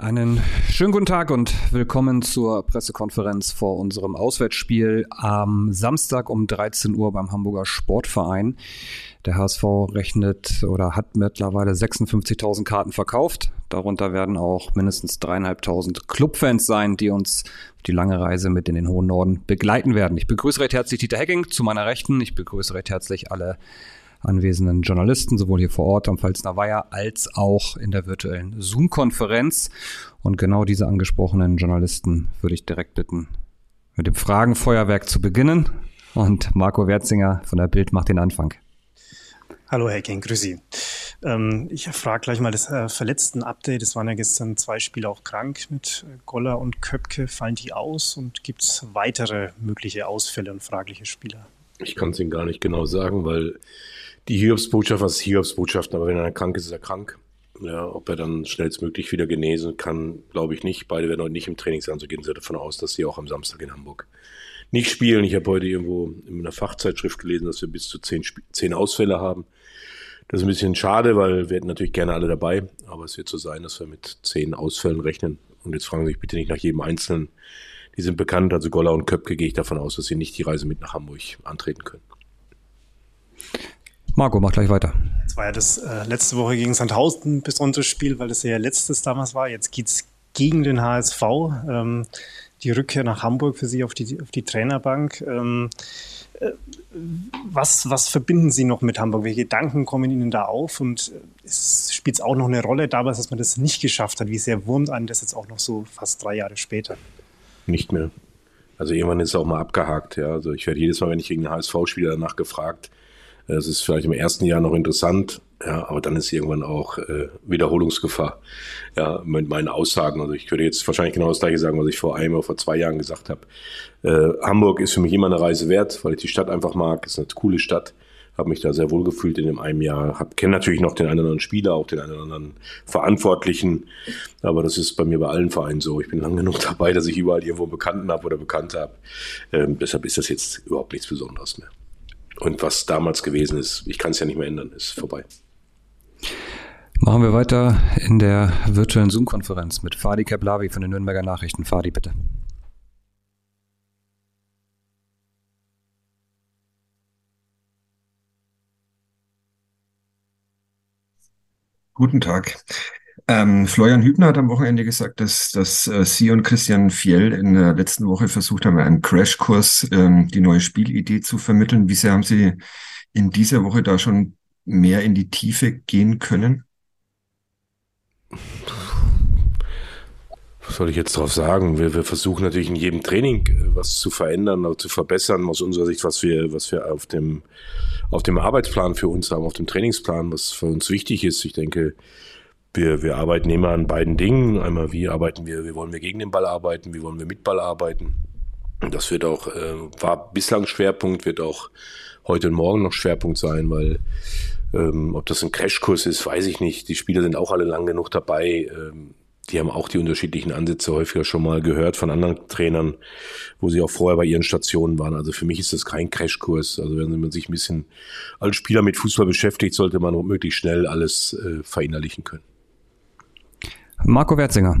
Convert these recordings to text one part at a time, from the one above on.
Einen schönen guten Tag und willkommen zur Pressekonferenz vor unserem Auswärtsspiel am Samstag um 13 Uhr beim Hamburger Sportverein. Der HSV rechnet oder hat mittlerweile 56.000 Karten verkauft. Darunter werden auch mindestens dreieinhalbtausend Clubfans sein, die uns die lange Reise mit in den hohen Norden begleiten werden. Ich begrüße recht herzlich Dieter Hecking zu meiner Rechten. Ich begrüße recht herzlich alle anwesenden Journalisten, sowohl hier vor Ort am Pfalzner Weiher als auch in der virtuellen Zoom-Konferenz. Und genau diese angesprochenen Journalisten würde ich direkt bitten, mit dem Fragenfeuerwerk zu beginnen. Und Marco Werzinger von der Bild macht den Anfang. Hallo Herr King, grüß Sie. Ähm, ich frage gleich mal das äh, verletzten Update. Es waren ja gestern zwei Spieler auch krank mit Goller und Köpke. Fallen die aus und gibt es weitere mögliche Ausfälle und fragliche Spieler? Ich kann es Ihnen gar nicht genau sagen, weil die Hiobsbotschaft, was ist Hiobsbotschaft, aber wenn er krank ist, ist er krank. Ja, ob er dann schnellstmöglich wieder genesen kann, glaube ich nicht. Beide werden heute nicht im Training sein, so gehen sie davon aus, dass sie auch am Samstag in Hamburg nicht spielen. Ich habe heute irgendwo in einer Fachzeitschrift gelesen, dass wir bis zu zehn, zehn Ausfälle haben. Das ist ein bisschen schade, weil wir hätten natürlich gerne alle dabei, aber es wird so sein, dass wir mit zehn Ausfällen rechnen. Und jetzt fragen Sie sich bitte nicht nach jedem Einzelnen. Die sind bekannt, also Goller und Köpke gehe ich davon aus, dass sie nicht die Reise mit nach Hamburg antreten können. Marco, mach gleich weiter. Das war ja das äh, letzte Woche gegen Sandhausen ein besonderes Spiel, weil das ja letztes damals war. Jetzt geht es gegen den HSV. Ähm, die Rückkehr nach Hamburg für Sie auf die, auf die Trainerbank. Ähm, äh, was, was verbinden Sie noch mit Hamburg? Welche Gedanken kommen Ihnen da auf? Und äh, spielt es auch noch eine Rolle damals, dass man das nicht geschafft hat? Wie sehr wurmt einen das jetzt auch noch so fast drei Jahre später? Nicht mehr. Also irgendwann ist es auch mal abgehakt. Ja. Also ich werde jedes Mal, wenn ich gegen den HSV spiele, danach gefragt, es ist vielleicht im ersten Jahr noch interessant, ja, aber dann ist irgendwann auch äh, Wiederholungsgefahr. Ja, mit meinen Aussagen. Also ich könnte jetzt wahrscheinlich genau das gleiche sagen, was ich vor einem oder vor zwei Jahren gesagt habe. Äh, Hamburg ist für mich immer eine Reise wert, weil ich die Stadt einfach mag. Ist eine coole Stadt. Habe mich da sehr wohl gefühlt in dem einen Jahr. Hab, kenne natürlich noch den einen oder anderen Spieler, auch den einen oder anderen Verantwortlichen. Aber das ist bei mir bei allen Vereinen so. Ich bin lang genug dabei, dass ich überall irgendwo einen Bekannten habe oder Bekannte habe. Ähm, deshalb ist das jetzt überhaupt nichts Besonderes mehr. Und was damals gewesen ist, ich kann es ja nicht mehr ändern, ist vorbei. Machen wir weiter in der virtuellen Zoom-Konferenz mit Fadi Keblavi von den Nürnberger Nachrichten. Fadi, bitte. Guten Tag. Ähm, Florian Hübner hat am Wochenende gesagt, dass, dass äh, Sie und Christian Fiel in der letzten Woche versucht haben, einen Crashkurs, ähm, die neue Spielidee zu vermitteln. Wie sehr haben Sie in dieser Woche da schon mehr in die Tiefe gehen können? Was soll ich jetzt darauf sagen? Wir, wir, versuchen natürlich in jedem Training äh, was zu verändern oder zu verbessern, aus unserer Sicht, was wir, was wir auf dem, auf dem Arbeitsplan für uns haben, auf dem Trainingsplan, was für uns wichtig ist. Ich denke, wir, wir arbeiten immer an beiden Dingen. Einmal, wie arbeiten wir, wie wollen wir gegen den Ball arbeiten, wie wollen wir mit Ball arbeiten. Das wird auch, äh, war bislang Schwerpunkt, wird auch heute und morgen noch Schwerpunkt sein, weil ähm, ob das ein Crashkurs ist, weiß ich nicht. Die Spieler sind auch alle lang genug dabei. Ähm, die haben auch die unterschiedlichen Ansätze häufiger schon mal gehört von anderen Trainern, wo sie auch vorher bei ihren Stationen waren. Also für mich ist das kein Crashkurs. Also wenn man sich ein bisschen als Spieler mit Fußball beschäftigt, sollte man möglichst schnell alles äh, verinnerlichen können. Marco Werzinger.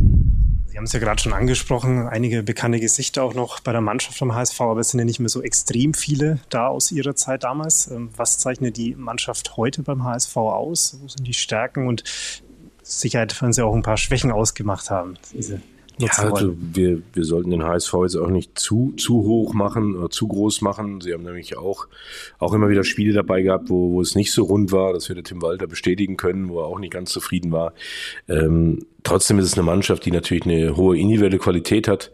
Sie haben es ja gerade schon angesprochen, einige bekannte Gesichter auch noch bei der Mannschaft vom HSV, aber es sind ja nicht mehr so extrem viele da aus Ihrer Zeit damals. Ähm, was zeichnet die Mannschaft heute beim HSV aus? Wo sind die Stärken und Sicherheit werden Sie auch ein paar Schwächen ausgemacht haben, diese nutzen ja, also wir, wir sollten den HSV jetzt auch nicht zu, zu hoch machen oder zu groß machen. Sie haben nämlich auch, auch immer wieder Spiele dabei gehabt, wo, wo es nicht so rund war. Das wird Tim Walter bestätigen können, wo er auch nicht ganz zufrieden war. Ähm, trotzdem ist es eine Mannschaft, die natürlich eine hohe individuelle Qualität hat.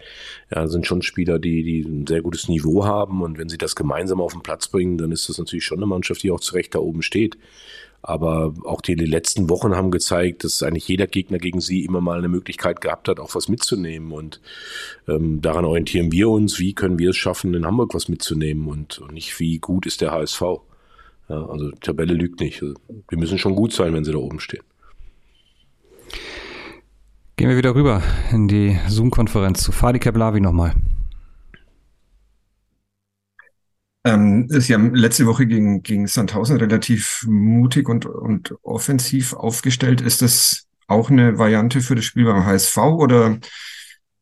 Ja, sind schon Spieler, die, die ein sehr gutes Niveau haben. Und wenn sie das gemeinsam auf den Platz bringen, dann ist das natürlich schon eine Mannschaft, die auch zu Recht da oben steht. Aber auch die, letzten Wochen haben gezeigt, dass eigentlich jeder Gegner gegen sie immer mal eine Möglichkeit gehabt hat, auch was mitzunehmen. Und ähm, daran orientieren wir uns, wie können wir es schaffen, in Hamburg was mitzunehmen und, und nicht, wie gut ist der HSV. Ja, also die Tabelle lügt nicht. Also, wir müssen schon gut sein, wenn sie da oben stehen. Gehen wir wieder rüber in die Zoom-Konferenz zu Fadi Keblavi nochmal. Ähm, Sie haben letzte Woche gegen, gegen Sandhausen relativ mutig und, und offensiv aufgestellt. Ist das auch eine Variante für das Spiel beim HSV oder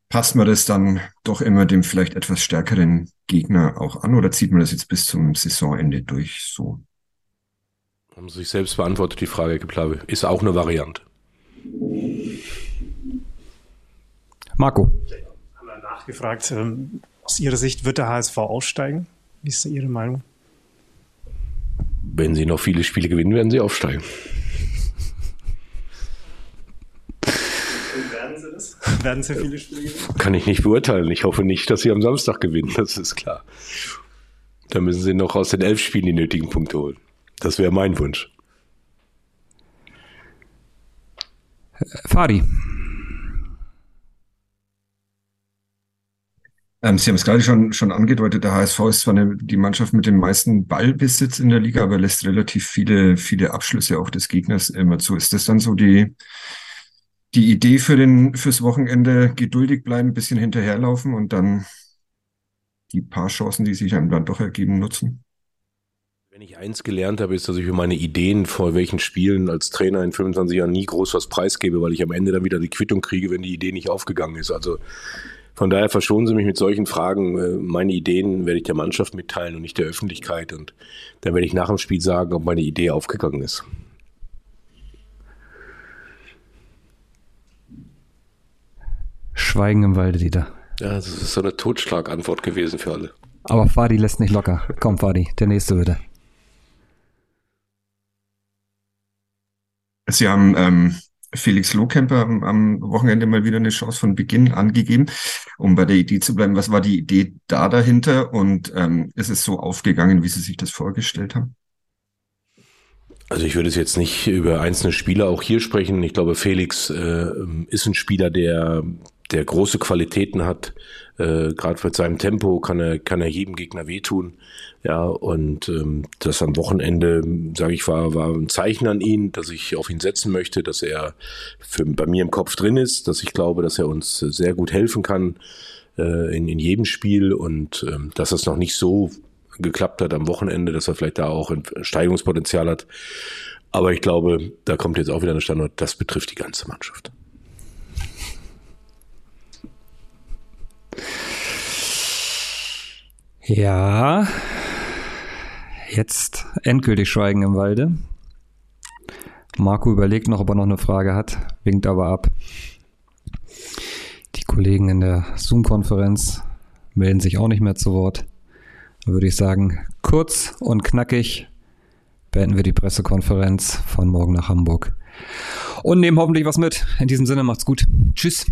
passt man das dann doch immer dem vielleicht etwas stärkeren Gegner auch an oder zieht man das jetzt bis zum Saisonende durch so? Haben Sie sich selbst beantwortet, die Frage, Geplabe. Ist auch eine Variante. Marco. Haben wir nachgefragt, ähm, aus Ihrer Sicht wird der HSV aussteigen? Wie ist da Ihre Meinung? Wenn Sie noch viele Spiele gewinnen, werden Sie aufsteigen. Und werden Sie das? werden Sie viele Spiele gewinnen? Kann ich nicht beurteilen. Ich hoffe nicht, dass Sie am Samstag gewinnen, das ist klar. Da müssen Sie noch aus den elf Spielen die nötigen Punkte holen. Das wäre mein Wunsch. Fadi. Ähm, Sie haben es gerade schon, schon angedeutet, der HSV ist zwar eine, die Mannschaft mit dem meisten Ballbesitz in der Liga, aber lässt relativ viele, viele Abschlüsse auch des Gegners immer zu. Ist das dann so die, die Idee für den, fürs Wochenende? Geduldig bleiben, ein bisschen hinterherlaufen und dann die paar Chancen, die sich einem dann doch ergeben, nutzen? Wenn ich eins gelernt habe, ist, dass ich für meine Ideen vor welchen Spielen als Trainer in 25 Jahren nie groß was preisgebe, weil ich am Ende dann wieder die Quittung kriege, wenn die Idee nicht aufgegangen ist. Also von daher verschonen Sie mich mit solchen Fragen. Äh, meine Ideen werde ich der Mannschaft mitteilen und nicht der Öffentlichkeit. Und dann werde ich nach dem Spiel sagen, ob meine Idee aufgegangen ist. Schweigen im Walde, Dieter. Ja, das ist so eine Totschlagantwort gewesen für alle. Aber Fadi lässt nicht locker. Komm, Fadi, der nächste bitte. Sie haben ähm, Felix Lohkemper am, am Wochenende mal wieder eine Chance von Beginn angegeben, um bei der Idee zu bleiben. Was war die Idee da dahinter und ähm, ist es so aufgegangen, wie Sie sich das vorgestellt haben? Also ich würde es jetzt nicht über einzelne Spieler auch hier sprechen. Ich glaube, Felix äh, ist ein Spieler, der, der große Qualitäten hat. Äh, Gerade mit seinem Tempo kann er, kann er jedem Gegner wehtun. Ja, und ähm, das am Wochenende, sage ich, war, war ein Zeichen an ihn, dass ich auf ihn setzen möchte, dass er für, bei mir im Kopf drin ist, dass ich glaube, dass er uns sehr gut helfen kann äh, in, in jedem Spiel und ähm, dass es noch nicht so geklappt hat am Wochenende, dass er vielleicht da auch ein Steigungspotenzial hat. Aber ich glaube, da kommt jetzt auch wieder ein Standort, das betrifft die ganze Mannschaft. Ja, jetzt endgültig Schweigen im Walde. Marco überlegt noch, ob er noch eine Frage hat, winkt aber ab. Die Kollegen in der Zoom-Konferenz melden sich auch nicht mehr zu Wort. Da würde ich sagen, kurz und knackig beenden wir die Pressekonferenz von morgen nach Hamburg. Und nehmen hoffentlich was mit. In diesem Sinne macht's gut. Tschüss.